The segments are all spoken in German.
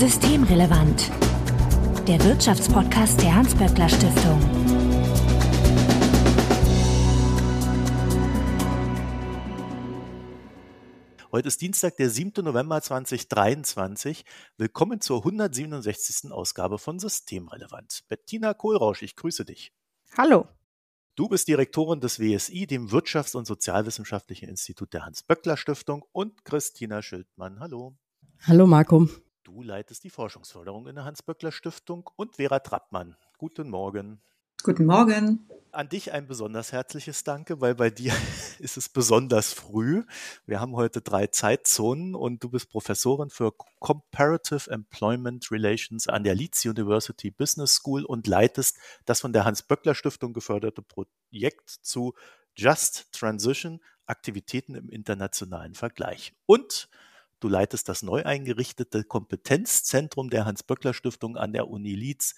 Systemrelevant. Der Wirtschaftspodcast der Hans-Böckler Stiftung. Heute ist Dienstag, der 7. November 2023. Willkommen zur 167. Ausgabe von Systemrelevant. Bettina Kohlrausch, ich grüße dich. Hallo. Du bist Direktorin des WSI, dem Wirtschafts- und Sozialwissenschaftlichen Institut der Hans-Böckler-Stiftung und Christina Schildmann. Hallo. Hallo Marco. Du leitest die Forschungsförderung in der Hans-Böckler-Stiftung und Vera Trappmann. Guten Morgen. Guten Morgen. An dich ein besonders herzliches Danke, weil bei dir ist es besonders früh. Wir haben heute drei Zeitzonen und du bist Professorin für Comparative Employment Relations an der Leeds University Business School und leitest das von der Hans-Böckler-Stiftung geförderte Projekt zu Just Transition, Aktivitäten im internationalen Vergleich. Und du leitest das neu eingerichtete Kompetenzzentrum der Hans-Böckler-Stiftung an der Uni Leeds.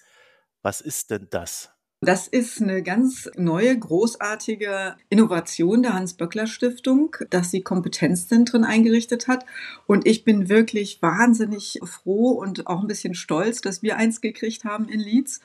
Was ist denn das? Das ist eine ganz neue, großartige Innovation der Hans-Böckler-Stiftung, dass sie Kompetenzzentren eingerichtet hat. Und ich bin wirklich wahnsinnig froh und auch ein bisschen stolz, dass wir eins gekriegt haben in Leeds.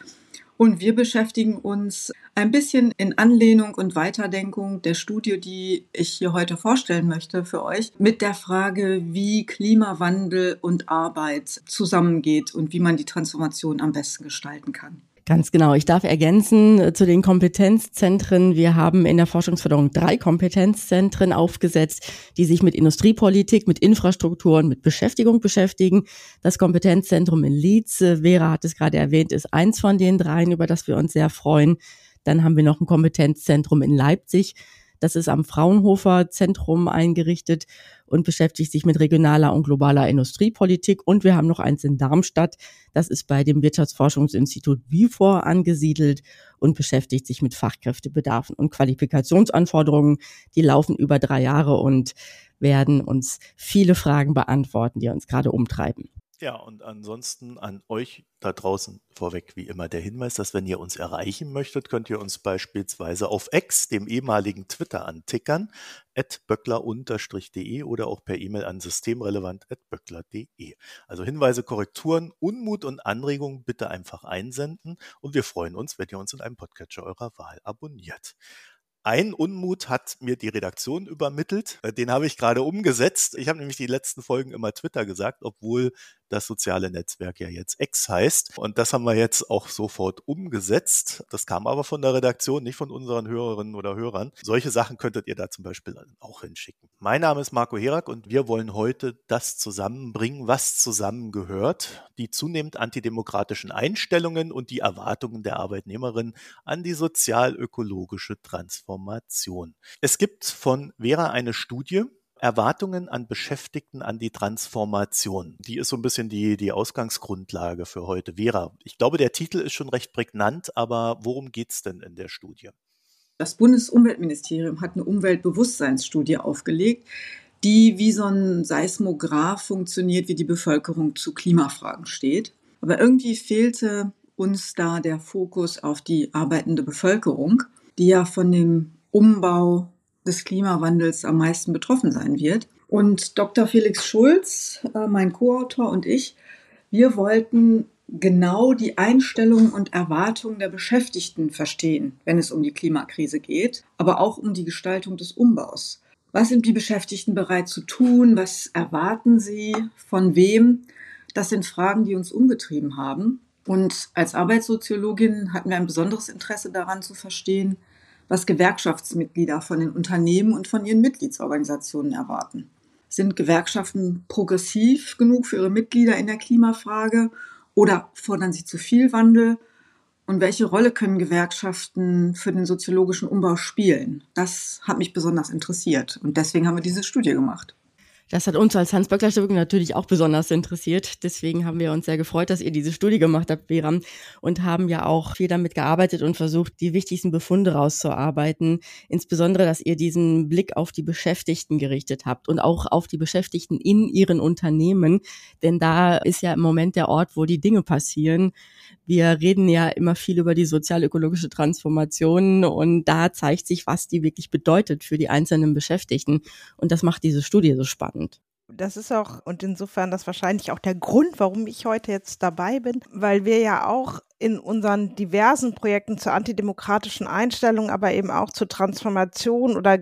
Und wir beschäftigen uns ein bisschen in Anlehnung und Weiterdenkung der Studie, die ich hier heute vorstellen möchte für euch, mit der Frage, wie Klimawandel und Arbeit zusammengeht und wie man die Transformation am besten gestalten kann. Ganz genau. Ich darf ergänzen äh, zu den Kompetenzzentren. Wir haben in der Forschungsförderung drei Kompetenzzentren aufgesetzt, die sich mit Industriepolitik, mit Infrastruktur und mit Beschäftigung beschäftigen. Das Kompetenzzentrum in Leeds, Vera hat es gerade erwähnt, ist eins von den dreien, über das wir uns sehr freuen. Dann haben wir noch ein Kompetenzzentrum in Leipzig. Das ist am Fraunhofer Zentrum eingerichtet und beschäftigt sich mit regionaler und globaler Industriepolitik. Und wir haben noch eins in Darmstadt. Das ist bei dem Wirtschaftsforschungsinstitut WIFOR angesiedelt und beschäftigt sich mit Fachkräftebedarfen und Qualifikationsanforderungen. Die laufen über drei Jahre und werden uns viele Fragen beantworten, die uns gerade umtreiben. Ja, und ansonsten an euch da draußen vorweg wie immer der Hinweis, dass wenn ihr uns erreichen möchtet, könnt ihr uns beispielsweise auf X, dem ehemaligen Twitter, antickern, at böckler-de oder auch per E-Mail an systemrelevant.böckler.de. Also Hinweise, Korrekturen, Unmut und Anregungen bitte einfach einsenden und wir freuen uns, wenn ihr uns in einem Podcatcher eurer Wahl abonniert. Ein Unmut hat mir die Redaktion übermittelt. Äh, den habe ich gerade umgesetzt. Ich habe nämlich die letzten Folgen immer Twitter gesagt, obwohl das soziale Netzwerk ja jetzt X heißt. Und das haben wir jetzt auch sofort umgesetzt. Das kam aber von der Redaktion, nicht von unseren Hörerinnen oder Hörern. Solche Sachen könntet ihr da zum Beispiel auch hinschicken. Mein Name ist Marco Herak und wir wollen heute das zusammenbringen, was zusammengehört. Die zunehmend antidemokratischen Einstellungen und die Erwartungen der Arbeitnehmerin an die sozial-ökologische Transformation. Es gibt von Vera eine Studie, Erwartungen an Beschäftigten an die Transformation. Die ist so ein bisschen die, die Ausgangsgrundlage für heute. Vera, ich glaube, der Titel ist schon recht prägnant, aber worum geht es denn in der Studie? Das Bundesumweltministerium hat eine Umweltbewusstseinsstudie aufgelegt, die wie so ein Seismograph funktioniert, wie die Bevölkerung zu Klimafragen steht. Aber irgendwie fehlte uns da der Fokus auf die arbeitende Bevölkerung, die ja von dem Umbau des Klimawandels am meisten betroffen sein wird. Und Dr. Felix Schulz, äh, mein Co-Autor und ich, wir wollten genau die Einstellungen und Erwartungen der Beschäftigten verstehen, wenn es um die Klimakrise geht, aber auch um die Gestaltung des Umbaus. Was sind die Beschäftigten bereit zu tun? Was erwarten sie? Von wem? Das sind Fragen, die uns umgetrieben haben. Und als Arbeitssoziologin hatten wir ein besonderes Interesse daran zu verstehen, was Gewerkschaftsmitglieder von den Unternehmen und von ihren Mitgliedsorganisationen erwarten. Sind Gewerkschaften progressiv genug für ihre Mitglieder in der Klimafrage oder fordern sie zu viel Wandel? Und welche Rolle können Gewerkschaften für den soziologischen Umbau spielen? Das hat mich besonders interessiert und deswegen haben wir diese Studie gemacht. Das hat uns als Hans-Böckler-Stiftung natürlich auch besonders interessiert. Deswegen haben wir uns sehr gefreut, dass ihr diese Studie gemacht habt, Beram, und haben ja auch viel damit gearbeitet und versucht, die wichtigsten Befunde rauszuarbeiten. Insbesondere, dass ihr diesen Blick auf die Beschäftigten gerichtet habt und auch auf die Beschäftigten in ihren Unternehmen. Denn da ist ja im Moment der Ort, wo die Dinge passieren. Wir reden ja immer viel über die sozial-ökologische Transformation und da zeigt sich, was die wirklich bedeutet für die einzelnen Beschäftigten. Und das macht diese Studie so spannend. Das ist auch, und insofern das wahrscheinlich auch der Grund, warum ich heute jetzt dabei bin, weil wir ja auch in unseren diversen Projekten zur antidemokratischen Einstellung, aber eben auch zur Transformation oder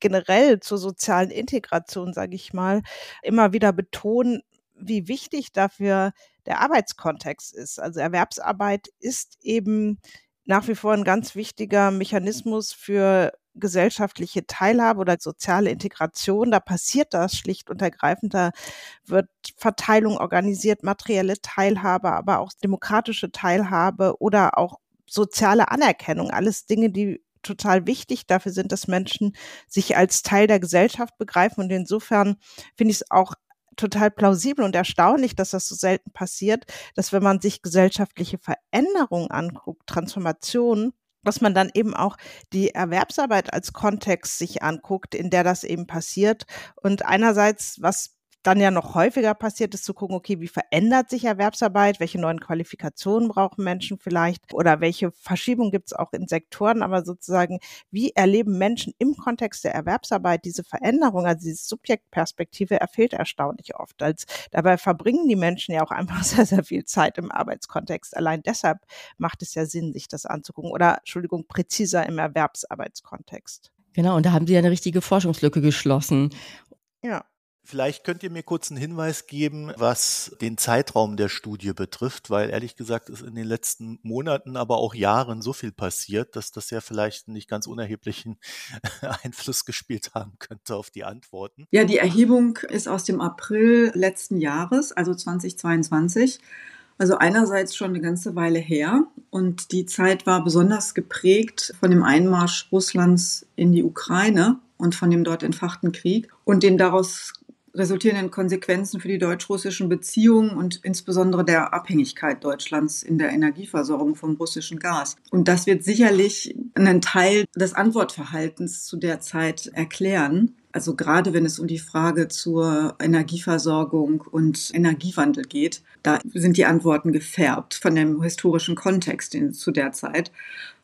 generell zur sozialen Integration, sage ich mal, immer wieder betonen, wie wichtig dafür der Arbeitskontext ist. Also Erwerbsarbeit ist eben nach wie vor ein ganz wichtiger Mechanismus für gesellschaftliche Teilhabe oder soziale Integration. Da passiert das schlicht und ergreifend. Da wird Verteilung organisiert, materielle Teilhabe, aber auch demokratische Teilhabe oder auch soziale Anerkennung. Alles Dinge, die total wichtig dafür sind, dass Menschen sich als Teil der Gesellschaft begreifen. Und insofern finde ich es auch total plausibel und erstaunlich, dass das so selten passiert, dass wenn man sich gesellschaftliche Veränderungen anguckt, Transformationen, dass man dann eben auch die Erwerbsarbeit als Kontext sich anguckt, in der das eben passiert. Und einerseits, was dann ja noch häufiger passiert ist, zu gucken, okay, wie verändert sich Erwerbsarbeit, welche neuen Qualifikationen brauchen Menschen vielleicht oder welche Verschiebung gibt es auch in Sektoren, aber sozusagen, wie erleben Menschen im Kontext der Erwerbsarbeit diese Veränderung, also diese Subjektperspektive erfehlt erstaunlich oft. Als dabei verbringen die Menschen ja auch einfach sehr, sehr viel Zeit im Arbeitskontext. Allein deshalb macht es ja Sinn, sich das anzugucken oder, Entschuldigung, präziser im Erwerbsarbeitskontext. Genau, und da haben Sie ja eine richtige Forschungslücke geschlossen. Ja. Vielleicht könnt ihr mir kurz einen Hinweis geben, was den Zeitraum der Studie betrifft, weil ehrlich gesagt ist in den letzten Monaten, aber auch Jahren so viel passiert, dass das ja vielleicht einen nicht ganz unerheblichen Einfluss gespielt haben könnte auf die Antworten. Ja, die Erhebung ist aus dem April letzten Jahres, also 2022. Also einerseits schon eine ganze Weile her und die Zeit war besonders geprägt von dem Einmarsch Russlands in die Ukraine und von dem dort entfachten Krieg und den daraus resultierenden Konsequenzen für die deutsch-russischen Beziehungen und insbesondere der Abhängigkeit Deutschlands in der Energieversorgung vom russischen Gas. Und das wird sicherlich einen Teil des Antwortverhaltens zu der Zeit erklären. Also gerade wenn es um die Frage zur Energieversorgung und Energiewandel geht, da sind die Antworten gefärbt von dem historischen Kontext in, zu der Zeit.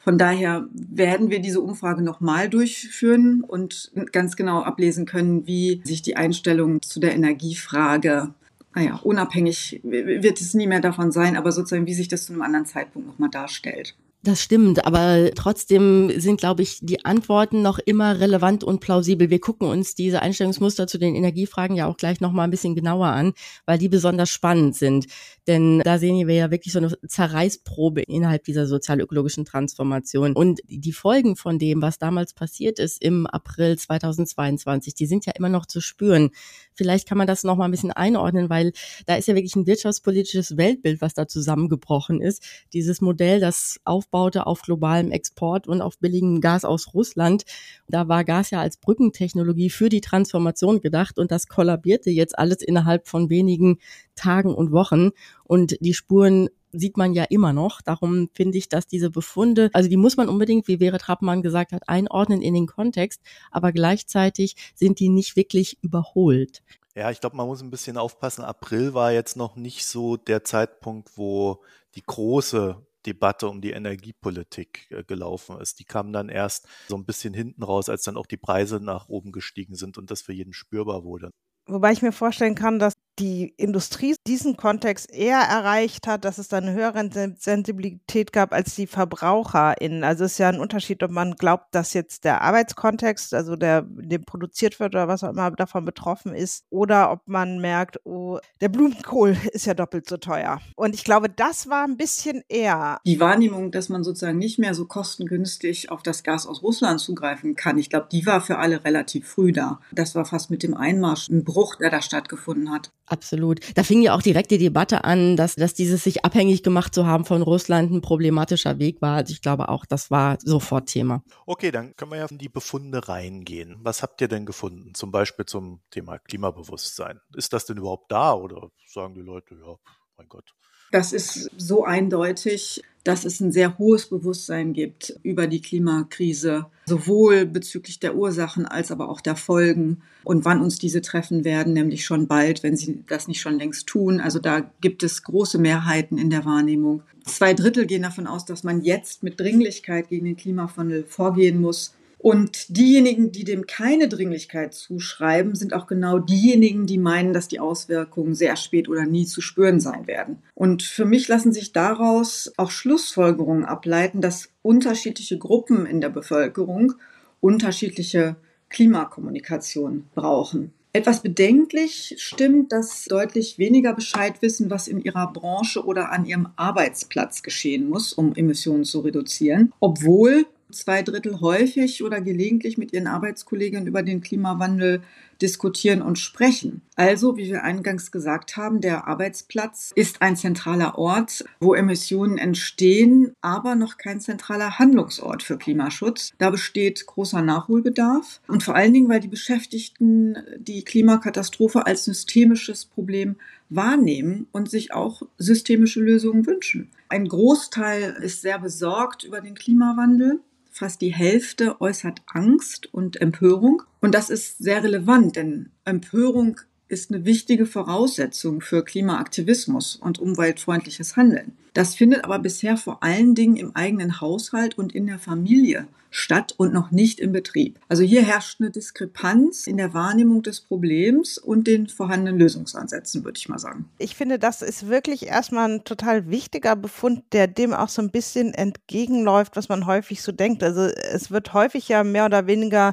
Von daher werden wir diese Umfrage nochmal durchführen und ganz genau ablesen können, wie sich die Einstellung zu der Energiefrage naja, unabhängig wird es nie mehr davon sein, aber sozusagen, wie sich das zu einem anderen Zeitpunkt nochmal darstellt. Das stimmt, aber trotzdem sind, glaube ich, die Antworten noch immer relevant und plausibel. Wir gucken uns diese Einstellungsmuster zu den Energiefragen ja auch gleich noch mal ein bisschen genauer an, weil die besonders spannend sind. Denn da sehen wir ja wirklich so eine Zerreißprobe innerhalb dieser sozial-ökologischen Transformation. Und die Folgen von dem, was damals passiert ist im April 2022, die sind ja immer noch zu spüren. Vielleicht kann man das noch mal ein bisschen einordnen, weil da ist ja wirklich ein wirtschaftspolitisches Weltbild, was da zusammengebrochen ist. Dieses Modell, das auf aufbaute auf globalem Export und auf billigem Gas aus Russland. Da war Gas ja als Brückentechnologie für die Transformation gedacht und das kollabierte jetzt alles innerhalb von wenigen Tagen und Wochen. Und die Spuren sieht man ja immer noch. Darum finde ich, dass diese Befunde, also die muss man unbedingt, wie Vera Trappmann gesagt hat, einordnen in den Kontext, aber gleichzeitig sind die nicht wirklich überholt. Ja, ich glaube, man muss ein bisschen aufpassen. April war jetzt noch nicht so der Zeitpunkt, wo die große Debatte um die Energiepolitik äh, gelaufen ist. Die kam dann erst so ein bisschen hinten raus, als dann auch die Preise nach oben gestiegen sind und das für jeden spürbar wurde. Wobei ich mir vorstellen kann, dass die Industrie diesen Kontext eher erreicht hat, dass es da eine höhere Sensibilität gab als die VerbraucherInnen. Also es ist ja ein Unterschied, ob man glaubt, dass jetzt der Arbeitskontext, also der, dem produziert wird oder was auch immer davon betroffen ist, oder ob man merkt, oh, der Blumenkohl ist ja doppelt so teuer. Und ich glaube, das war ein bisschen eher. Die Wahrnehmung, dass man sozusagen nicht mehr so kostengünstig auf das Gas aus Russland zugreifen kann, ich glaube, die war für alle relativ früh da. Das war fast mit dem Einmarsch ein Bruch, der da stattgefunden hat. Absolut. Da fing ja auch direkt die Debatte an, dass, dass dieses sich abhängig gemacht zu haben von Russland ein problematischer Weg war. Also ich glaube auch, das war sofort Thema. Okay, dann können wir ja in die Befunde reingehen. Was habt ihr denn gefunden? Zum Beispiel zum Thema Klimabewusstsein. Ist das denn überhaupt da oder sagen die Leute, ja, mein Gott. Das ist so eindeutig, dass es ein sehr hohes Bewusstsein gibt über die Klimakrise, sowohl bezüglich der Ursachen als aber auch der Folgen und wann uns diese treffen werden, nämlich schon bald, wenn sie das nicht schon längst tun. Also da gibt es große Mehrheiten in der Wahrnehmung. Zwei Drittel gehen davon aus, dass man jetzt mit Dringlichkeit gegen den Klimawandel vorgehen muss. Und diejenigen, die dem keine Dringlichkeit zuschreiben, sind auch genau diejenigen, die meinen, dass die Auswirkungen sehr spät oder nie zu spüren sein werden. Und für mich lassen sich daraus auch Schlussfolgerungen ableiten, dass unterschiedliche Gruppen in der Bevölkerung unterschiedliche Klimakommunikation brauchen. Etwas bedenklich stimmt, dass deutlich weniger Bescheid wissen, was in ihrer Branche oder an ihrem Arbeitsplatz geschehen muss, um Emissionen zu reduzieren, obwohl zwei Drittel häufig oder gelegentlich mit ihren Arbeitskollegen über den Klimawandel diskutieren und sprechen. Also, wie wir eingangs gesagt haben, der Arbeitsplatz ist ein zentraler Ort, wo Emissionen entstehen, aber noch kein zentraler Handlungsort für Klimaschutz. Da besteht großer Nachholbedarf und vor allen Dingen, weil die Beschäftigten die Klimakatastrophe als systemisches Problem wahrnehmen und sich auch systemische Lösungen wünschen. Ein Großteil ist sehr besorgt über den Klimawandel fast die Hälfte äußert Angst und Empörung. Und das ist sehr relevant, denn Empörung ist eine wichtige Voraussetzung für Klimaaktivismus und umweltfreundliches Handeln. Das findet aber bisher vor allen Dingen im eigenen Haushalt und in der Familie statt und noch nicht im Betrieb. Also hier herrscht eine Diskrepanz in der Wahrnehmung des Problems und den vorhandenen Lösungsansätzen, würde ich mal sagen. Ich finde, das ist wirklich erstmal ein total wichtiger Befund, der dem auch so ein bisschen entgegenläuft, was man häufig so denkt. Also es wird häufig ja mehr oder weniger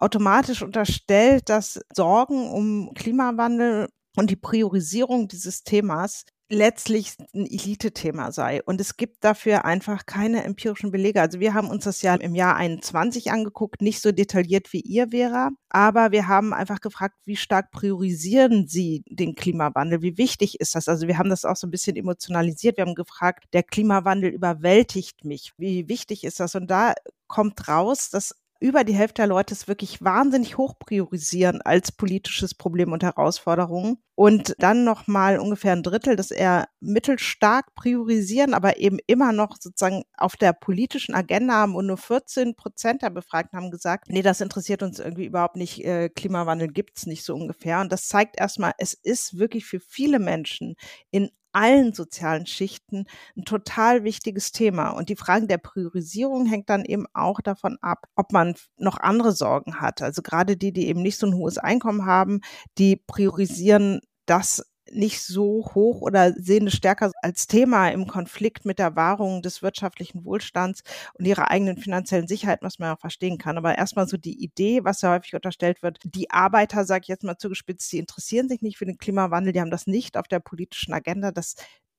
automatisch unterstellt, dass Sorgen um Klimawandel und die Priorisierung dieses Themas letztlich ein Elite-Thema sei. Und es gibt dafür einfach keine empirischen Belege. Also wir haben uns das ja im Jahr 21 angeguckt, nicht so detailliert wie ihr, Vera, aber wir haben einfach gefragt, wie stark priorisieren Sie den Klimawandel? Wie wichtig ist das? Also wir haben das auch so ein bisschen emotionalisiert. Wir haben gefragt, der Klimawandel überwältigt mich. Wie wichtig ist das? Und da kommt raus, dass über die Hälfte der Leute es wirklich wahnsinnig hoch priorisieren als politisches Problem und Herausforderung. Und dann nochmal ungefähr ein Drittel, das eher mittelstark priorisieren, aber eben immer noch sozusagen auf der politischen Agenda haben und nur 14 Prozent der Befragten haben gesagt, nee, das interessiert uns irgendwie überhaupt nicht, äh, Klimawandel gibt's nicht so ungefähr. Und das zeigt erstmal, es ist wirklich für viele Menschen in allen sozialen Schichten ein total wichtiges Thema. Und die Frage der Priorisierung hängt dann eben auch davon ab, ob man noch andere Sorgen hat. Also gerade die, die eben nicht so ein hohes Einkommen haben, die priorisieren das nicht so hoch oder sehen es stärker als Thema im Konflikt mit der Wahrung des wirtschaftlichen Wohlstands und ihrer eigenen finanziellen Sicherheit, was man auch verstehen kann. Aber erstmal so die Idee, was ja häufig unterstellt wird, die Arbeiter, sage ich jetzt mal zugespitzt, die interessieren sich nicht für den Klimawandel, die haben das nicht auf der politischen Agenda, das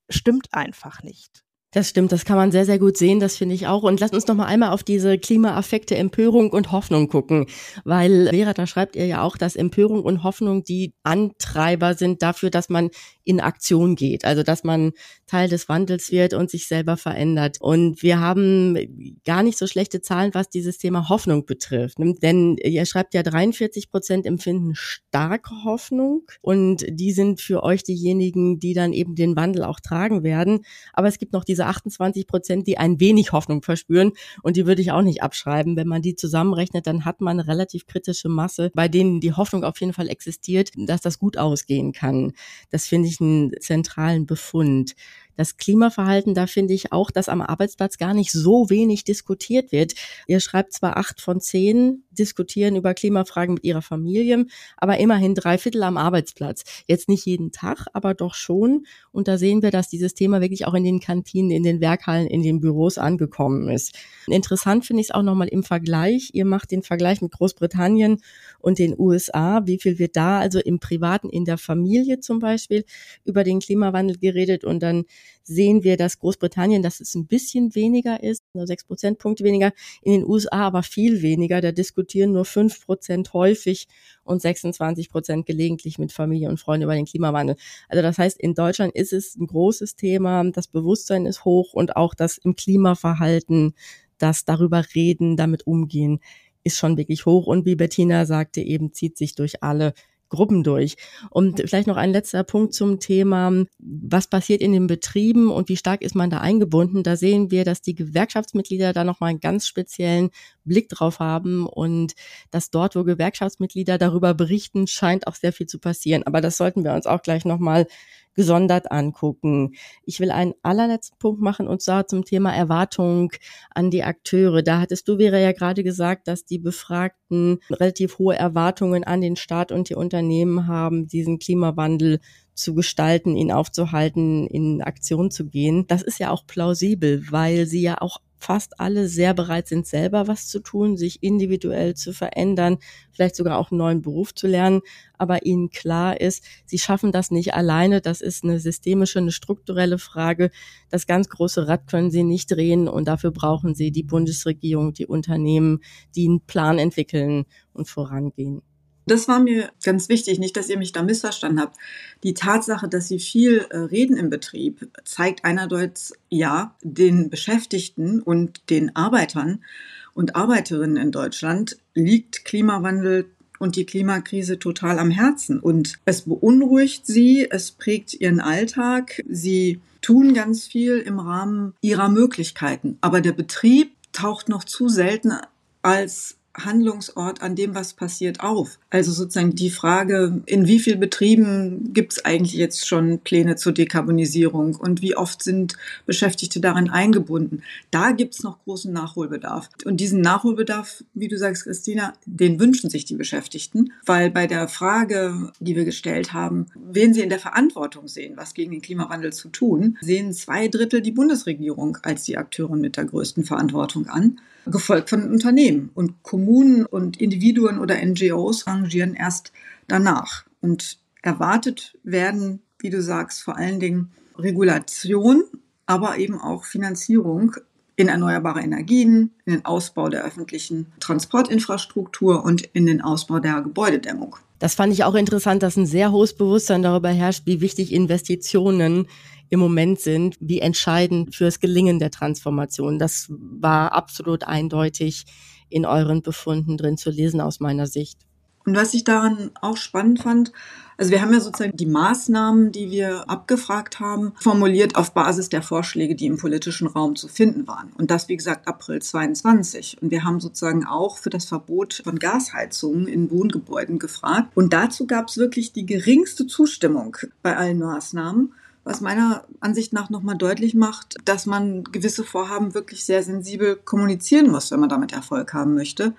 stimmt einfach nicht. Das stimmt, das kann man sehr, sehr gut sehen, das finde ich auch. Und lasst uns noch mal einmal auf diese Klimaaffekte Empörung und Hoffnung gucken, weil Vera, da schreibt ihr ja auch, dass Empörung und Hoffnung die Antreiber sind dafür, dass man in Aktion geht, also dass man Teil des Wandels wird und sich selber verändert. Und wir haben gar nicht so schlechte Zahlen, was dieses Thema Hoffnung betrifft. Denn ihr schreibt ja 43 Prozent empfinden starke Hoffnung und die sind für euch diejenigen, die dann eben den Wandel auch tragen werden. Aber es gibt noch diese 28 Prozent, die ein wenig Hoffnung verspüren und die würde ich auch nicht abschreiben. Wenn man die zusammenrechnet, dann hat man eine relativ kritische Masse, bei denen die Hoffnung auf jeden Fall existiert, dass das gut ausgehen kann. Das finde ich einen zentralen Befund. Das Klimaverhalten, da finde ich auch, dass am Arbeitsplatz gar nicht so wenig diskutiert wird. Ihr schreibt zwar acht von zehn diskutieren über Klimafragen mit ihrer Familie, aber immerhin drei Viertel am Arbeitsplatz. Jetzt nicht jeden Tag, aber doch schon. Und da sehen wir, dass dieses Thema wirklich auch in den Kantinen, in den Werkhallen, in den Büros angekommen ist. Interessant finde ich es auch nochmal im Vergleich. Ihr macht den Vergleich mit Großbritannien und den USA. Wie viel wird da also im Privaten, in der Familie zum Beispiel über den Klimawandel geredet und dann sehen wir, dass Großbritannien, dass es ein bisschen weniger ist, nur sechs Prozentpunkte weniger, in den USA aber viel weniger. Da diskutieren nur fünf Prozent häufig und 26 Prozent gelegentlich mit Familie und Freunden über den Klimawandel. Also das heißt, in Deutschland ist es ein großes Thema, das Bewusstsein ist hoch und auch das im Klimaverhalten, das darüber reden, damit umgehen, ist schon wirklich hoch. Und wie Bettina sagte, eben zieht sich durch alle Gruppen durch. Und vielleicht noch ein letzter Punkt zum Thema, was passiert in den Betrieben und wie stark ist man da eingebunden. Da sehen wir, dass die Gewerkschaftsmitglieder da nochmal einen ganz speziellen Blick drauf haben und dass dort, wo Gewerkschaftsmitglieder darüber berichten, scheint auch sehr viel zu passieren. Aber das sollten wir uns auch gleich nochmal gesondert angucken. Ich will einen allerletzten Punkt machen und zwar zum Thema Erwartung an die Akteure. Da hattest du, Vera, ja gerade gesagt, dass die Befragten relativ hohe Erwartungen an den Staat und die Unternehmen haben, diesen Klimawandel zu gestalten, ihn aufzuhalten, in Aktion zu gehen. Das ist ja auch plausibel, weil sie ja auch fast alle sehr bereit sind, selber was zu tun, sich individuell zu verändern, vielleicht sogar auch einen neuen Beruf zu lernen, aber ihnen klar ist, sie schaffen das nicht alleine. Das ist eine systemische, eine strukturelle Frage. Das ganz große Rad können sie nicht drehen und dafür brauchen sie die Bundesregierung, die Unternehmen, die einen Plan entwickeln und vorangehen. Das war mir ganz wichtig, nicht, dass ihr mich da missverstanden habt. Die Tatsache, dass sie viel äh, reden im Betrieb, zeigt einerseits ja den Beschäftigten und den Arbeitern und Arbeiterinnen in Deutschland liegt Klimawandel und die Klimakrise total am Herzen. Und es beunruhigt sie, es prägt ihren Alltag. Sie tun ganz viel im Rahmen ihrer Möglichkeiten. Aber der Betrieb taucht noch zu selten als Handlungsort an dem, was passiert, auf? Also sozusagen die Frage, in wie vielen Betrieben gibt es eigentlich jetzt schon Pläne zur Dekarbonisierung und wie oft sind Beschäftigte darin eingebunden? Da gibt es noch großen Nachholbedarf. Und diesen Nachholbedarf, wie du sagst, Christina, den wünschen sich die Beschäftigten, weil bei der Frage, die wir gestellt haben, wen sie in der Verantwortung sehen, was gegen den Klimawandel zu tun, sehen zwei Drittel die Bundesregierung als die Akteurin mit der größten Verantwortung an gefolgt von Unternehmen. Und Kommunen und Individuen oder NGOs rangieren erst danach. Und erwartet werden, wie du sagst, vor allen Dingen Regulation, aber eben auch Finanzierung in erneuerbare Energien, in den Ausbau der öffentlichen Transportinfrastruktur und in den Ausbau der Gebäudedämmung. Das fand ich auch interessant, dass ein sehr hohes Bewusstsein darüber herrscht, wie wichtig Investitionen im Moment sind, wie entscheidend fürs Gelingen der Transformation. Das war absolut eindeutig in euren Befunden drin zu lesen aus meiner Sicht. Und was ich daran auch spannend fand, also wir haben ja sozusagen die Maßnahmen, die wir abgefragt haben, formuliert auf Basis der Vorschläge, die im politischen Raum zu finden waren. Und das, wie gesagt, April 22. Und wir haben sozusagen auch für das Verbot von Gasheizungen in Wohngebäuden gefragt. Und dazu gab es wirklich die geringste Zustimmung bei allen Maßnahmen was meiner Ansicht nach nochmal deutlich macht, dass man gewisse Vorhaben wirklich sehr sensibel kommunizieren muss, wenn man damit Erfolg haben möchte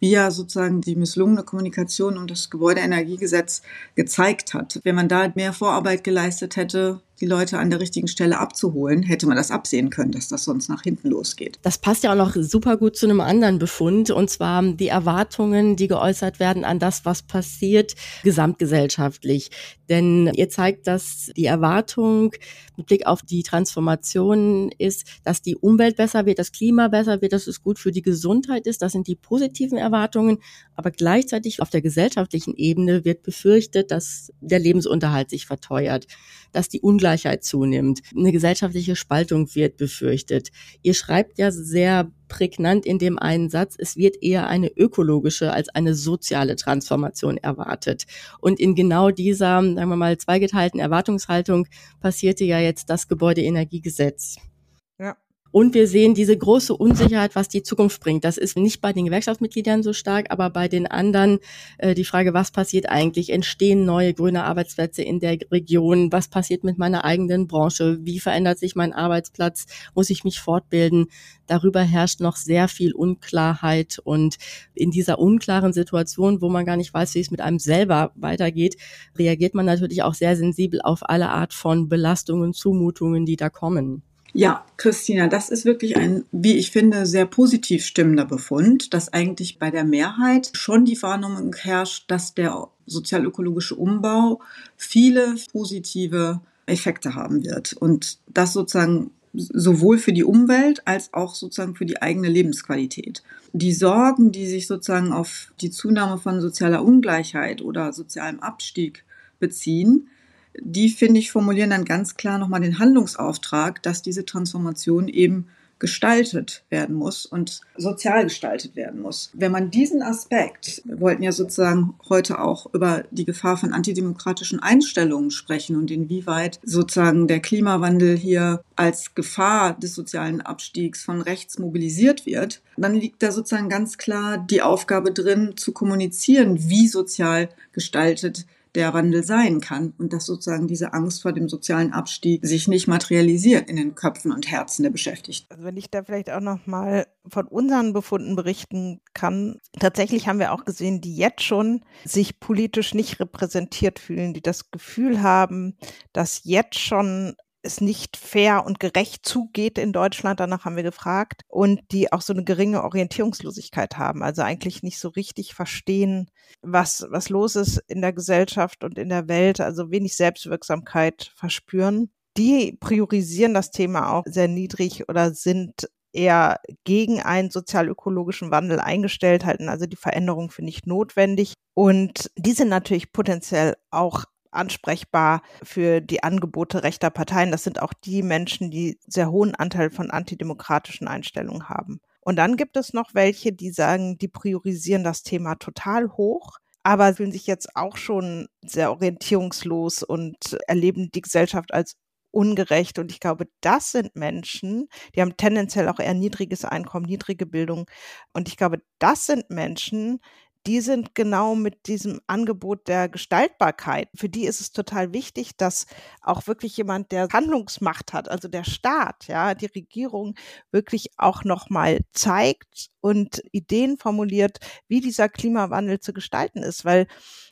wie ja sozusagen die misslungene Kommunikation und das Gebäudeenergiegesetz gezeigt hat. Wenn man da mehr Vorarbeit geleistet hätte, die Leute an der richtigen Stelle abzuholen, hätte man das absehen können, dass das sonst nach hinten losgeht. Das passt ja auch noch super gut zu einem anderen Befund, und zwar die Erwartungen, die geäußert werden an das, was passiert gesamtgesellschaftlich. Denn ihr zeigt, dass die Erwartung mit Blick auf die Transformation ist, dass die Umwelt besser wird, das Klima besser wird, dass es gut für die Gesundheit ist. Das sind die positiven Erwartungen. Aber gleichzeitig auf der gesellschaftlichen Ebene wird befürchtet, dass der Lebensunterhalt sich verteuert dass die Ungleichheit zunimmt. Eine gesellschaftliche Spaltung wird befürchtet. Ihr schreibt ja sehr prägnant in dem einen Satz, es wird eher eine ökologische als eine soziale Transformation erwartet. Und in genau dieser, sagen wir mal, zweigeteilten Erwartungshaltung passierte ja jetzt das Gebäudeenergiegesetz. Und wir sehen diese große Unsicherheit, was die Zukunft bringt. Das ist nicht bei den Gewerkschaftsmitgliedern so stark, aber bei den anderen äh, die Frage, was passiert eigentlich? Entstehen neue grüne Arbeitsplätze in der Region? Was passiert mit meiner eigenen Branche? Wie verändert sich mein Arbeitsplatz? Muss ich mich fortbilden? Darüber herrscht noch sehr viel Unklarheit und in dieser unklaren Situation, wo man gar nicht weiß, wie es mit einem selber weitergeht, reagiert man natürlich auch sehr sensibel auf alle Art von Belastungen, Zumutungen, die da kommen. Ja, Christina, das ist wirklich ein, wie ich finde, sehr positiv stimmender Befund, dass eigentlich bei der Mehrheit schon die Wahrnehmung herrscht, dass der sozialökologische Umbau viele positive Effekte haben wird und das sozusagen sowohl für die Umwelt als auch sozusagen für die eigene Lebensqualität. Die Sorgen, die sich sozusagen auf die Zunahme von sozialer Ungleichheit oder sozialem Abstieg beziehen, die, finde ich, formulieren dann ganz klar nochmal den Handlungsauftrag, dass diese Transformation eben gestaltet werden muss und sozial gestaltet werden muss. Wenn man diesen Aspekt, wir wollten ja sozusagen heute auch über die Gefahr von antidemokratischen Einstellungen sprechen und inwieweit sozusagen der Klimawandel hier als Gefahr des sozialen Abstiegs von rechts mobilisiert wird, dann liegt da sozusagen ganz klar die Aufgabe drin, zu kommunizieren, wie sozial gestaltet der Wandel sein kann und dass sozusagen diese Angst vor dem sozialen Abstieg sich nicht materialisiert in den Köpfen und Herzen der Beschäftigten. Also wenn ich da vielleicht auch noch mal von unseren Befunden berichten kann, tatsächlich haben wir auch gesehen, die jetzt schon sich politisch nicht repräsentiert fühlen, die das Gefühl haben, dass jetzt schon es nicht fair und gerecht zugeht in Deutschland, danach haben wir gefragt, und die auch so eine geringe Orientierungslosigkeit haben, also eigentlich nicht so richtig verstehen, was, was los ist in der Gesellschaft und in der Welt, also wenig Selbstwirksamkeit verspüren. Die priorisieren das Thema auch sehr niedrig oder sind eher gegen einen sozial-ökologischen Wandel eingestellt halten, also die Veränderung finde ich notwendig. Und die sind natürlich potenziell auch ansprechbar für die Angebote rechter Parteien. Das sind auch die Menschen, die sehr hohen Anteil von antidemokratischen Einstellungen haben. Und dann gibt es noch welche, die sagen, die priorisieren das Thema total hoch, aber fühlen sich jetzt auch schon sehr orientierungslos und erleben die Gesellschaft als ungerecht. Und ich glaube, das sind Menschen, die haben tendenziell auch eher niedriges Einkommen, niedrige Bildung. Und ich glaube, das sind Menschen, die sind genau mit diesem Angebot der Gestaltbarkeit. Für die ist es total wichtig, dass auch wirklich jemand, der Handlungsmacht hat, also der Staat, ja, die Regierung wirklich auch nochmal zeigt und Ideen formuliert, wie dieser Klimawandel zu gestalten ist. Weil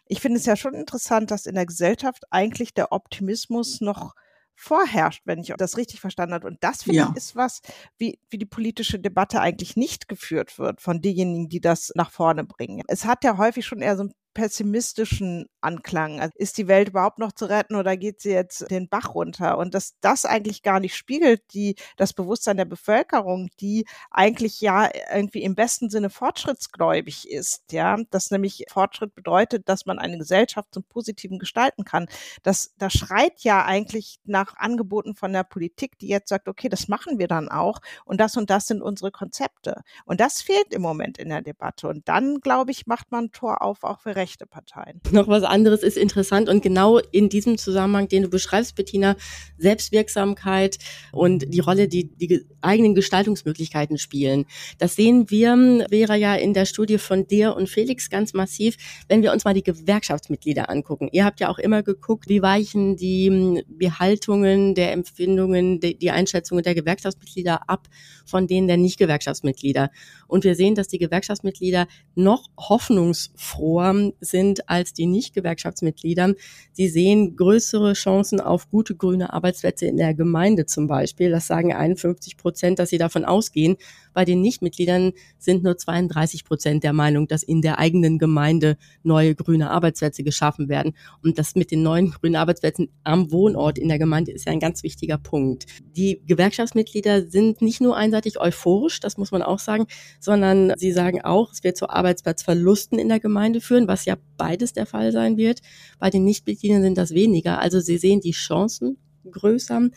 ich finde es ja schon interessant, dass in der Gesellschaft eigentlich der Optimismus noch vorherrscht, wenn ich das richtig verstanden habe. Und das finde ja. ich ist was, wie, wie die politische Debatte eigentlich nicht geführt wird von denjenigen, die das nach vorne bringen. Es hat ja häufig schon eher so ein pessimistischen Anklang. Also ist die Welt überhaupt noch zu retten oder geht sie jetzt den Bach runter? Und dass das eigentlich gar nicht spiegelt, die, das Bewusstsein der Bevölkerung, die eigentlich ja irgendwie im besten Sinne fortschrittsgläubig ist, ja, dass nämlich Fortschritt bedeutet, dass man eine Gesellschaft zum Positiven gestalten kann. Das, das schreit ja eigentlich nach Angeboten von der Politik, die jetzt sagt, okay, das machen wir dann auch und das und das sind unsere Konzepte. Und das fehlt im Moment in der Debatte. Und dann, glaube ich, macht man Tor auf auch für rechte Parteien. Noch was anderes ist interessant und genau in diesem Zusammenhang, den du beschreibst, Bettina, Selbstwirksamkeit und die Rolle, die die eigenen Gestaltungsmöglichkeiten spielen. Das sehen wir, wäre ja in der Studie von dir und Felix ganz massiv, wenn wir uns mal die Gewerkschaftsmitglieder angucken. Ihr habt ja auch immer geguckt, wie weichen die Behaltungen der Empfindungen, die Einschätzungen der Gewerkschaftsmitglieder ab von denen der Nicht-Gewerkschaftsmitglieder. Und wir sehen, dass die Gewerkschaftsmitglieder noch hoffnungsfroher sind als die Nicht-Gewerkschaftsmitglieder. Sie sehen größere Chancen auf gute grüne Arbeitsplätze in der Gemeinde zum Beispiel. Das sagen 51 Prozent, dass sie davon ausgehen. Bei den Nichtmitgliedern sind nur 32 Prozent der Meinung, dass in der eigenen Gemeinde neue grüne Arbeitsplätze geschaffen werden. Und das mit den neuen grünen Arbeitsplätzen am Wohnort in der Gemeinde ist ja ein ganz wichtiger Punkt. Die Gewerkschaftsmitglieder sind nicht nur einseitig euphorisch, das muss man auch sagen, sondern sie sagen auch, es wird zu Arbeitsplatzverlusten in der Gemeinde führen, was ja beides der Fall sein wird. Bei den Nichtmitgliedern sind das weniger. Also sie sehen die Chancen größer,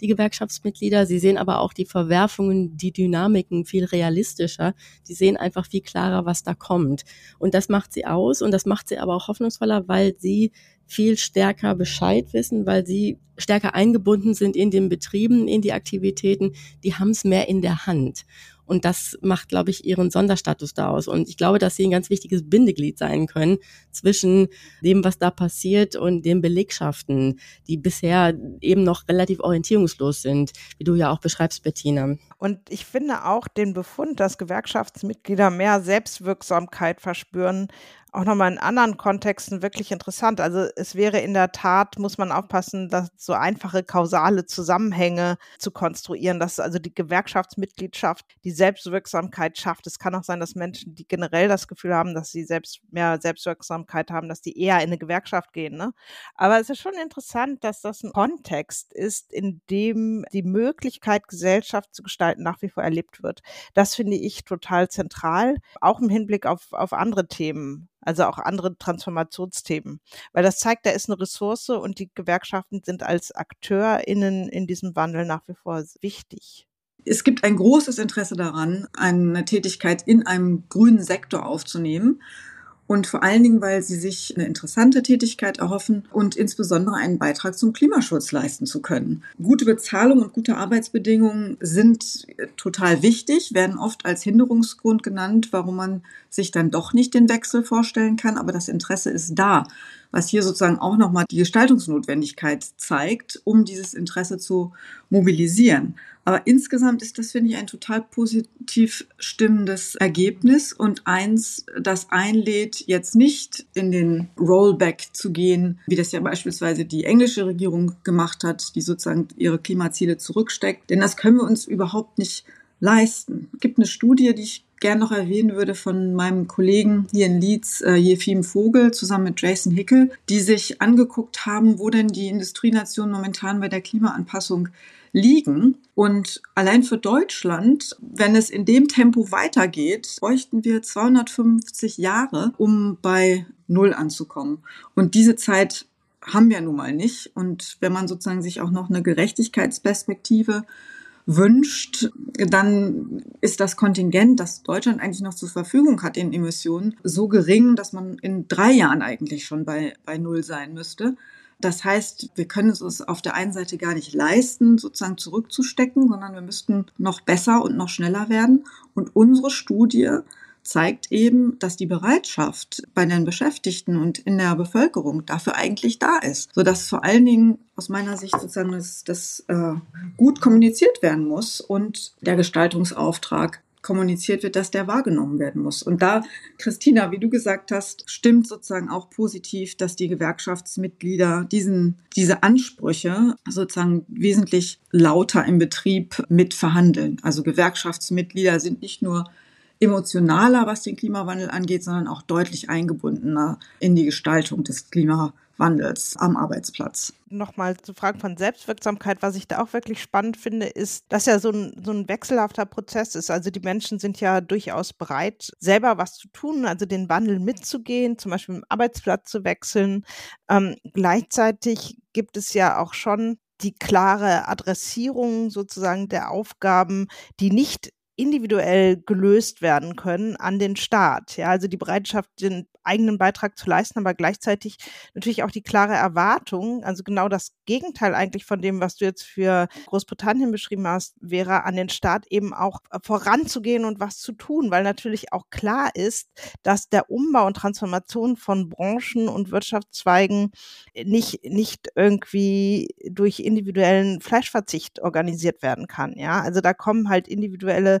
die Gewerkschaftsmitglieder. Sie sehen aber auch die Verwerfungen, die Dynamiken viel realistischer. Sie sehen einfach viel klarer, was da kommt. Und das macht sie aus und das macht sie aber auch hoffnungsvoller, weil sie viel stärker Bescheid wissen, weil sie stärker eingebunden sind in den Betrieben, in die Aktivitäten. Die haben es mehr in der Hand. Und das macht, glaube ich, ihren Sonderstatus da aus. Und ich glaube, dass sie ein ganz wichtiges Bindeglied sein können zwischen dem, was da passiert und den Belegschaften, die bisher eben noch relativ orientierungslos sind, wie du ja auch beschreibst, Bettina. Und ich finde auch den Befund, dass Gewerkschaftsmitglieder mehr Selbstwirksamkeit verspüren, auch nochmal in anderen Kontexten wirklich interessant. Also es wäre in der Tat, muss man aufpassen, dass so einfache kausale Zusammenhänge zu konstruieren, dass also die Gewerkschaftsmitgliedschaft die Selbstwirksamkeit schafft. Es kann auch sein, dass Menschen, die generell das Gefühl haben, dass sie selbst mehr Selbstwirksamkeit haben, dass die eher in eine Gewerkschaft gehen. Ne? Aber es ist schon interessant, dass das ein Kontext ist, in dem die Möglichkeit, Gesellschaft zu gestalten, nach wie vor erlebt wird. Das finde ich total zentral, auch im Hinblick auf, auf andere Themen also auch andere Transformationsthemen. Weil das zeigt, da ist eine Ressource und die Gewerkschaften sind als AkteurInnen in diesem Wandel nach wie vor wichtig. Es gibt ein großes Interesse daran, eine Tätigkeit in einem grünen Sektor aufzunehmen und vor allen Dingen, weil sie sich eine interessante Tätigkeit erhoffen und insbesondere einen Beitrag zum Klimaschutz leisten zu können. Gute Bezahlung und gute Arbeitsbedingungen sind total wichtig, werden oft als Hinderungsgrund genannt, warum man sich dann doch nicht den Wechsel vorstellen kann, aber das Interesse ist da, was hier sozusagen auch nochmal die Gestaltungsnotwendigkeit zeigt, um dieses Interesse zu mobilisieren. Aber insgesamt ist das, finde ich, ein total positiv stimmendes Ergebnis und eins, das einlädt, jetzt nicht in den Rollback zu gehen, wie das ja beispielsweise die englische Regierung gemacht hat, die sozusagen ihre Klimaziele zurücksteckt. Denn das können wir uns überhaupt nicht leisten. Es gibt eine Studie, die ich gern noch erwähnen würde von meinem Kollegen hier in Leeds, äh, Jefim Vogel, zusammen mit Jason Hickel, die sich angeguckt haben, wo denn die Industrienationen momentan bei der Klimaanpassung liegen. Und allein für Deutschland, wenn es in dem Tempo weitergeht, bräuchten wir 250 Jahre, um bei Null anzukommen. Und diese Zeit haben wir nun mal nicht. Und wenn man sozusagen sich auch noch eine Gerechtigkeitsperspektive wünscht, dann ist das Kontingent, das Deutschland eigentlich noch zur Verfügung hat in Emissionen, so gering, dass man in drei Jahren eigentlich schon bei, bei Null sein müsste. Das heißt, wir können es uns auf der einen Seite gar nicht leisten, sozusagen zurückzustecken, sondern wir müssten noch besser und noch schneller werden. Und unsere Studie zeigt eben, dass die Bereitschaft bei den Beschäftigten und in der Bevölkerung dafür eigentlich da ist, sodass vor allen Dingen aus meiner Sicht sozusagen das, das äh, gut kommuniziert werden muss und der Gestaltungsauftrag kommuniziert wird, dass der wahrgenommen werden muss. Und da, Christina, wie du gesagt hast, stimmt sozusagen auch positiv, dass die Gewerkschaftsmitglieder diesen, diese Ansprüche sozusagen wesentlich lauter im Betrieb mitverhandeln. Also Gewerkschaftsmitglieder sind nicht nur emotionaler, was den Klimawandel angeht, sondern auch deutlich eingebundener in die Gestaltung des Klimawandels. Wandels am Arbeitsplatz. Nochmal zu Fragen von Selbstwirksamkeit, was ich da auch wirklich spannend finde, ist, dass ja so ein, so ein wechselhafter Prozess ist. Also die Menschen sind ja durchaus bereit, selber was zu tun, also den Wandel mitzugehen, zum Beispiel im Arbeitsplatz zu wechseln. Ähm, gleichzeitig gibt es ja auch schon die klare Adressierung sozusagen der Aufgaben, die nicht individuell gelöst werden können an den Staat. Ja, also die Bereitschaft, den eigenen Beitrag zu leisten, aber gleichzeitig natürlich auch die klare Erwartung, also genau das Gegenteil eigentlich von dem, was du jetzt für Großbritannien beschrieben hast, wäre an den Staat eben auch äh, voranzugehen und was zu tun, weil natürlich auch klar ist, dass der Umbau und Transformation von Branchen und Wirtschaftszweigen nicht, nicht irgendwie durch individuellen Fleischverzicht organisiert werden kann. Ja, also da kommen halt individuelle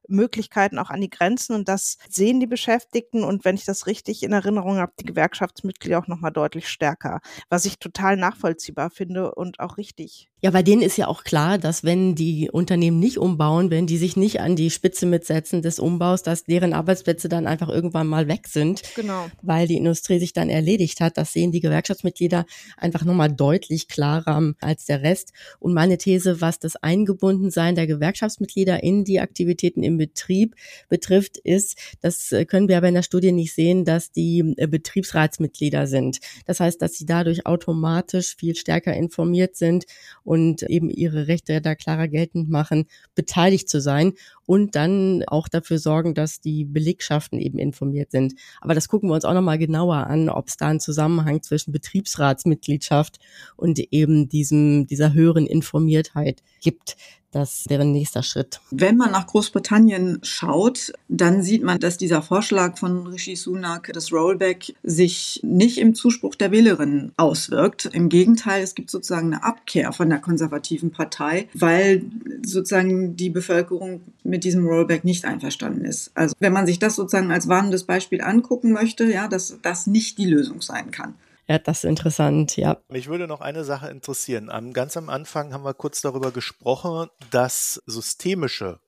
Möglichkeiten auch an die Grenzen und das sehen die Beschäftigten und wenn ich das richtig in Erinnerung habe, die Gewerkschaftsmitglieder auch nochmal deutlich stärker, was ich total nachvollziehbar finde und auch richtig. Ja, bei denen ist ja auch klar, dass wenn die Unternehmen nicht umbauen, wenn die sich nicht an die Spitze mitsetzen des Umbaus, dass deren Arbeitsplätze dann einfach irgendwann mal weg sind, genau. weil die Industrie sich dann erledigt hat. Das sehen die Gewerkschaftsmitglieder einfach nochmal deutlich klarer als der Rest. Und meine These, was das Eingebundensein der Gewerkschaftsmitglieder in die Aktivitäten im Betrieb betrifft, ist, das können wir aber in der Studie nicht sehen, dass die äh, Betriebsratsmitglieder sind. Das heißt, dass sie dadurch automatisch viel stärker informiert sind und eben ihre Rechte da klarer geltend machen, beteiligt zu sein und dann auch dafür sorgen, dass die Belegschaften eben informiert sind. Aber das gucken wir uns auch nochmal genauer an, ob es da einen Zusammenhang zwischen Betriebsratsmitgliedschaft und eben diesem, dieser höheren Informiertheit gibt. Das wäre ein nächster Schritt. Wenn man nach Großbritannien schaut, dann sieht man, dass dieser Vorschlag von Rishi Sunak, das Rollback, sich nicht im Zuspruch der Wählerinnen auswirkt. Im Gegenteil, es gibt sozusagen eine Abkehr von der konservativen Partei, weil sozusagen die Bevölkerung mit diesem Rollback nicht einverstanden ist. Also wenn man sich das sozusagen als warnendes Beispiel angucken möchte, ja, dass das nicht die Lösung sein kann. Ja, das ist interessant, ja. Mich würde noch eine Sache interessieren. ganz am Anfang haben wir kurz darüber gesprochen, dass systemische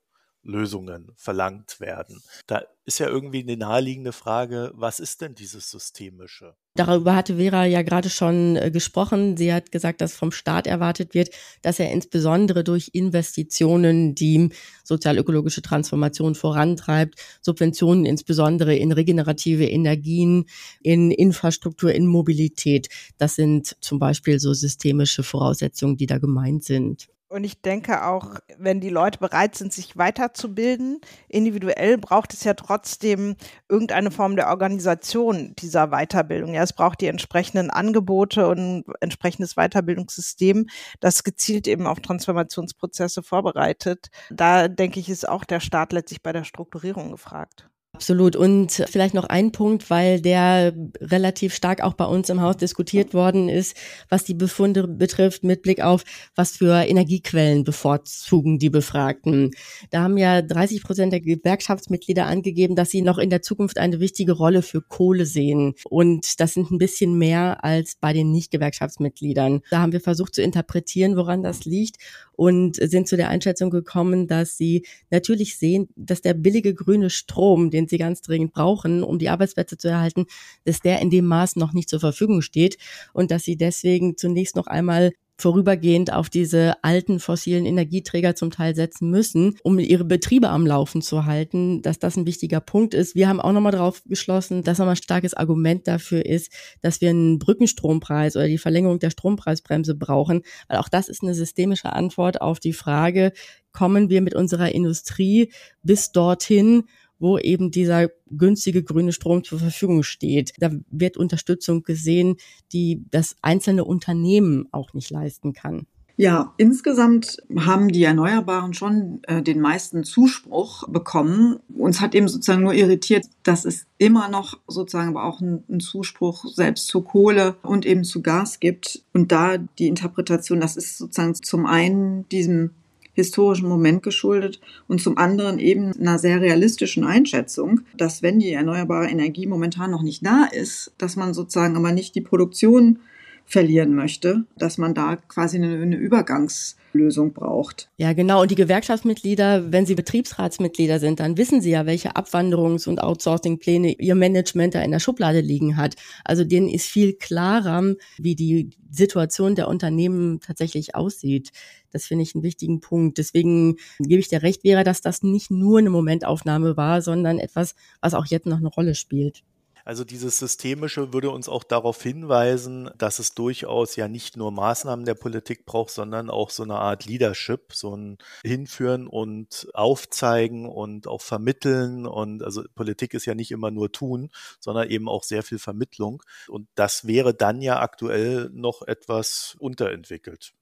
Lösungen verlangt werden. Da ist ja irgendwie eine naheliegende Frage, was ist denn dieses Systemische? Darüber hatte Vera ja gerade schon äh, gesprochen. Sie hat gesagt, dass vom Staat erwartet wird, dass er insbesondere durch Investitionen die sozial-ökologische Transformation vorantreibt, Subventionen insbesondere in regenerative Energien, in Infrastruktur, in Mobilität. Das sind zum Beispiel so systemische Voraussetzungen, die da gemeint sind. Und ich denke auch, wenn die Leute bereit sind, sich weiterzubilden, individuell braucht es ja trotzdem irgendeine Form der Organisation dieser Weiterbildung. Ja, es braucht die entsprechenden Angebote und ein entsprechendes Weiterbildungssystem, das gezielt eben auf Transformationsprozesse vorbereitet. Da denke ich, ist auch der Staat letztlich bei der Strukturierung gefragt. Absolut. Und vielleicht noch ein Punkt, weil der relativ stark auch bei uns im Haus diskutiert worden ist, was die Befunde betrifft, mit Blick auf, was für Energiequellen bevorzugen die Befragten. Da haben ja 30 Prozent der Gewerkschaftsmitglieder angegeben, dass sie noch in der Zukunft eine wichtige Rolle für Kohle sehen. Und das sind ein bisschen mehr als bei den Nicht-Gewerkschaftsmitgliedern. Da haben wir versucht zu interpretieren, woran das liegt und sind zu der Einschätzung gekommen, dass sie natürlich sehen, dass der billige grüne Strom, den sie ganz dringend brauchen, um die Arbeitsplätze zu erhalten, dass der in dem Maß noch nicht zur Verfügung steht und dass sie deswegen zunächst noch einmal vorübergehend auf diese alten fossilen Energieträger zum Teil setzen müssen, um ihre Betriebe am Laufen zu halten, dass das ein wichtiger Punkt ist. Wir haben auch nochmal darauf geschlossen, dass nochmal ein starkes Argument dafür ist, dass wir einen Brückenstrompreis oder die Verlängerung der Strompreisbremse brauchen, weil auch das ist eine systemische Antwort auf die Frage, kommen wir mit unserer Industrie bis dorthin, wo eben dieser günstige grüne Strom zur Verfügung steht. Da wird Unterstützung gesehen, die das einzelne Unternehmen auch nicht leisten kann. Ja, insgesamt haben die Erneuerbaren schon äh, den meisten Zuspruch bekommen. Uns hat eben sozusagen nur irritiert, dass es immer noch sozusagen aber auch einen Zuspruch selbst zur Kohle und eben zu Gas gibt. Und da die Interpretation, das ist sozusagen zum einen diesem historischen Moment geschuldet und zum anderen eben einer sehr realistischen Einschätzung, dass wenn die erneuerbare Energie momentan noch nicht da ist, dass man sozusagen aber nicht die Produktion verlieren möchte, dass man da quasi eine, eine Übergangslösung braucht. Ja, genau. Und die Gewerkschaftsmitglieder, wenn sie Betriebsratsmitglieder sind, dann wissen sie ja, welche Abwanderungs- und Outsourcing-Pläne ihr Management da in der Schublade liegen hat. Also denen ist viel klarer, wie die Situation der Unternehmen tatsächlich aussieht. Das finde ich einen wichtigen Punkt. Deswegen gebe ich dir recht, Vera, dass das nicht nur eine Momentaufnahme war, sondern etwas, was auch jetzt noch eine Rolle spielt. Also dieses Systemische würde uns auch darauf hinweisen, dass es durchaus ja nicht nur Maßnahmen der Politik braucht, sondern auch so eine Art Leadership, so ein Hinführen und Aufzeigen und auch Vermitteln. Und also Politik ist ja nicht immer nur tun, sondern eben auch sehr viel Vermittlung. Und das wäre dann ja aktuell noch etwas unterentwickelt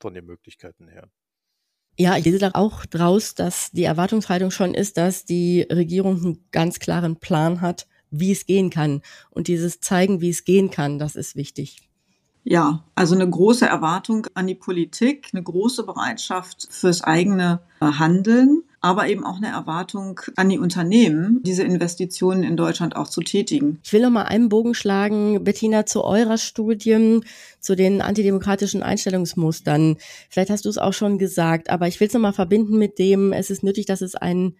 von den Möglichkeiten her. Ja, ich lese auch draus, dass die Erwartungshaltung schon ist, dass die Regierung einen ganz klaren Plan hat, wie es gehen kann. Und dieses Zeigen, wie es gehen kann, das ist wichtig. Ja, also eine große Erwartung an die Politik, eine große Bereitschaft fürs eigene Handeln, aber eben auch eine Erwartung an die Unternehmen, diese Investitionen in Deutschland auch zu tätigen. Ich will noch mal einen Bogen schlagen, Bettina, zu eurer Studie, zu den antidemokratischen Einstellungsmustern. Vielleicht hast du es auch schon gesagt, aber ich will es noch mal verbinden mit dem, es ist nötig, dass es einen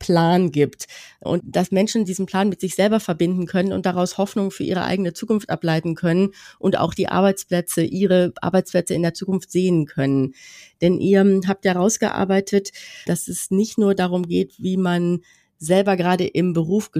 Plan gibt und dass Menschen diesen Plan mit sich selber verbinden können und daraus Hoffnung für ihre eigene Zukunft ableiten können und auch die Arbeitsplätze, ihre Arbeitsplätze in der Zukunft sehen können. Denn ihr habt ja rausgearbeitet, dass es nicht nur darum geht, wie man selber gerade im Beruf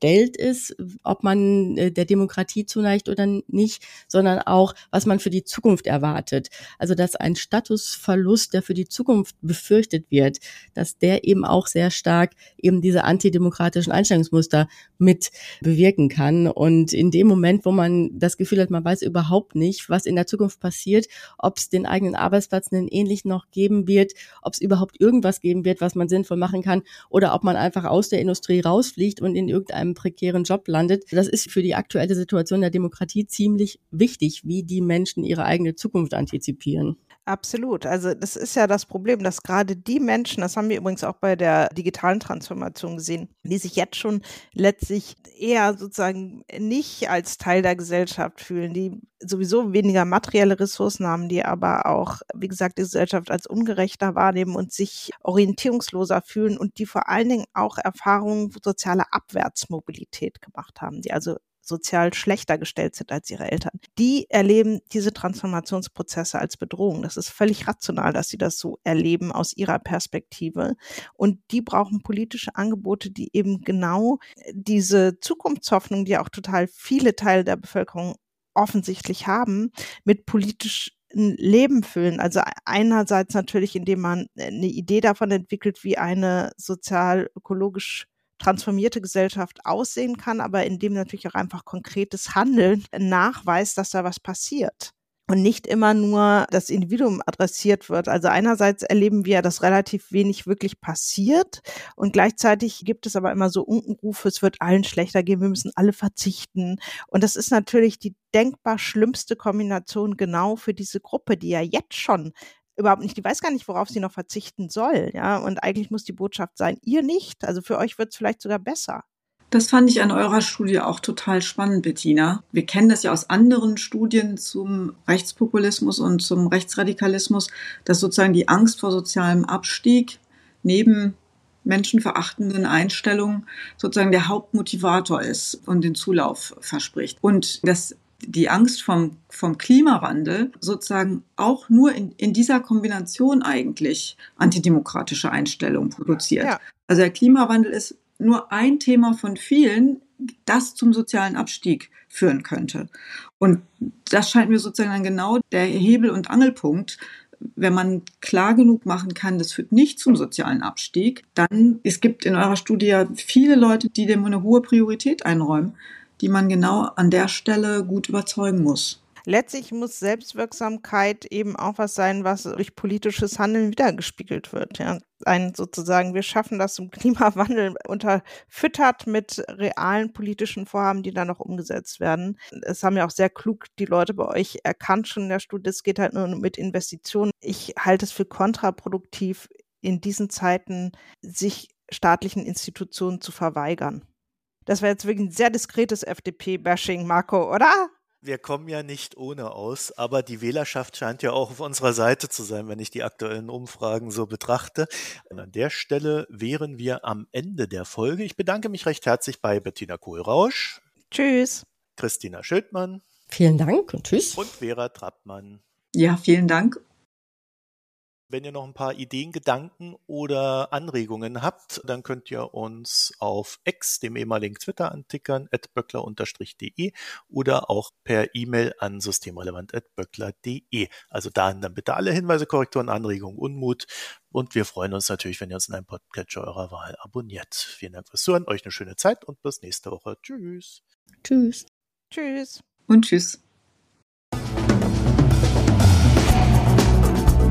gestellt ist, ob man äh, der Demokratie zuneigt oder nicht, sondern auch, was man für die Zukunft erwartet. Also, dass ein Statusverlust, der für die Zukunft befürchtet wird, dass der eben auch sehr stark eben diese antidemokratischen Einstellungsmuster mit bewirken kann. Und in dem Moment, wo man das Gefühl hat, man weiß überhaupt nicht, was in der Zukunft passiert, ob es den eigenen Arbeitsplatz einen ähnlich noch geben wird, ob es überhaupt irgendwas geben wird, was man sinnvoll machen kann, oder ob man einfach aus der Industrie rausfliegt und in irgendeinem prekären Job landet. Das ist für die aktuelle Situation der Demokratie ziemlich wichtig, wie die Menschen ihre eigene Zukunft antizipieren. Absolut. Also das ist ja das Problem, dass gerade die Menschen, das haben wir übrigens auch bei der digitalen Transformation gesehen, die sich jetzt schon letztlich eher sozusagen nicht als Teil der Gesellschaft fühlen, die sowieso weniger materielle Ressourcen haben, die aber auch, wie gesagt, die Gesellschaft als ungerechter wahrnehmen und sich orientierungsloser fühlen und die vor allen Dingen auch Erfahrungen sozialer Abwärtsmobilität gemacht haben, die also sozial schlechter gestellt sind als ihre Eltern, die erleben diese Transformationsprozesse als Bedrohung. Das ist völlig rational, dass sie das so erleben aus ihrer Perspektive. Und die brauchen politische Angebote, die eben genau diese Zukunftshoffnung, die auch total viele Teile der Bevölkerung offensichtlich haben, mit politisch Leben füllen. Also einerseits natürlich, indem man eine Idee davon entwickelt, wie eine sozial-ökologisch transformierte Gesellschaft aussehen kann, aber indem natürlich auch einfach konkretes Handeln nachweist, dass da was passiert und nicht immer nur das Individuum adressiert wird. Also einerseits erleben wir, dass relativ wenig wirklich passiert und gleichzeitig gibt es aber immer so Unkenrufe, es wird allen schlechter gehen, wir müssen alle verzichten. Und das ist natürlich die denkbar schlimmste Kombination genau für diese Gruppe, die ja jetzt schon überhaupt nicht, die weiß gar nicht, worauf sie noch verzichten soll. Ja, und eigentlich muss die Botschaft sein, ihr nicht. Also für euch wird es vielleicht sogar besser. Das fand ich an eurer Studie auch total spannend, Bettina. Wir kennen das ja aus anderen Studien zum Rechtspopulismus und zum Rechtsradikalismus, dass sozusagen die Angst vor sozialem Abstieg neben menschenverachtenden Einstellungen sozusagen der Hauptmotivator ist und den Zulauf verspricht. Und dass die Angst vom, vom Klimawandel sozusagen auch nur in, in dieser Kombination eigentlich antidemokratische Einstellungen produziert. Ja. Also der Klimawandel ist nur ein Thema von vielen, das zum sozialen Abstieg führen könnte. Und das scheint mir sozusagen dann genau der Hebel und Angelpunkt, wenn man klar genug machen kann, das führt nicht zum sozialen Abstieg, dann, es gibt in eurer Studie viele Leute, die dem eine hohe Priorität einräumen, die man genau an der Stelle gut überzeugen muss letztlich muss Selbstwirksamkeit eben auch was sein, was durch politisches Handeln wiedergespiegelt wird. Ja. Ein sozusagen, wir schaffen das im Klimawandel unterfüttert mit realen politischen Vorhaben, die dann noch umgesetzt werden. Es haben ja auch sehr klug die Leute bei euch erkannt schon in der Studie, es geht halt nur mit Investitionen. Ich halte es für kontraproduktiv, in diesen Zeiten sich staatlichen Institutionen zu verweigern. Das wäre jetzt wirklich ein sehr diskretes FDP-Bashing, Marco, oder? Wir kommen ja nicht ohne aus, aber die Wählerschaft scheint ja auch auf unserer Seite zu sein, wenn ich die aktuellen Umfragen so betrachte. Und an der Stelle wären wir am Ende der Folge. Ich bedanke mich recht herzlich bei Bettina Kohlrausch. Tschüss. Christina Schildmann. Vielen Dank und tschüss. Und Vera Trappmann. Ja, vielen Dank wenn ihr noch ein paar Ideen, Gedanken oder Anregungen habt, dann könnt ihr uns auf X, dem ehemaligen Twitter, antickern, at böckler-de oder auch per E-Mail an systemrelevant.böckler.de. Also dahin dann bitte alle Hinweise, Korrekturen, Anregungen, Unmut. Und wir freuen uns natürlich, wenn ihr uns in einem Podcatcher eurer Wahl abonniert. Vielen Dank fürs Zuhören, euch eine schöne Zeit und bis nächste Woche. Tschüss. Tschüss. Tschüss. Und tschüss.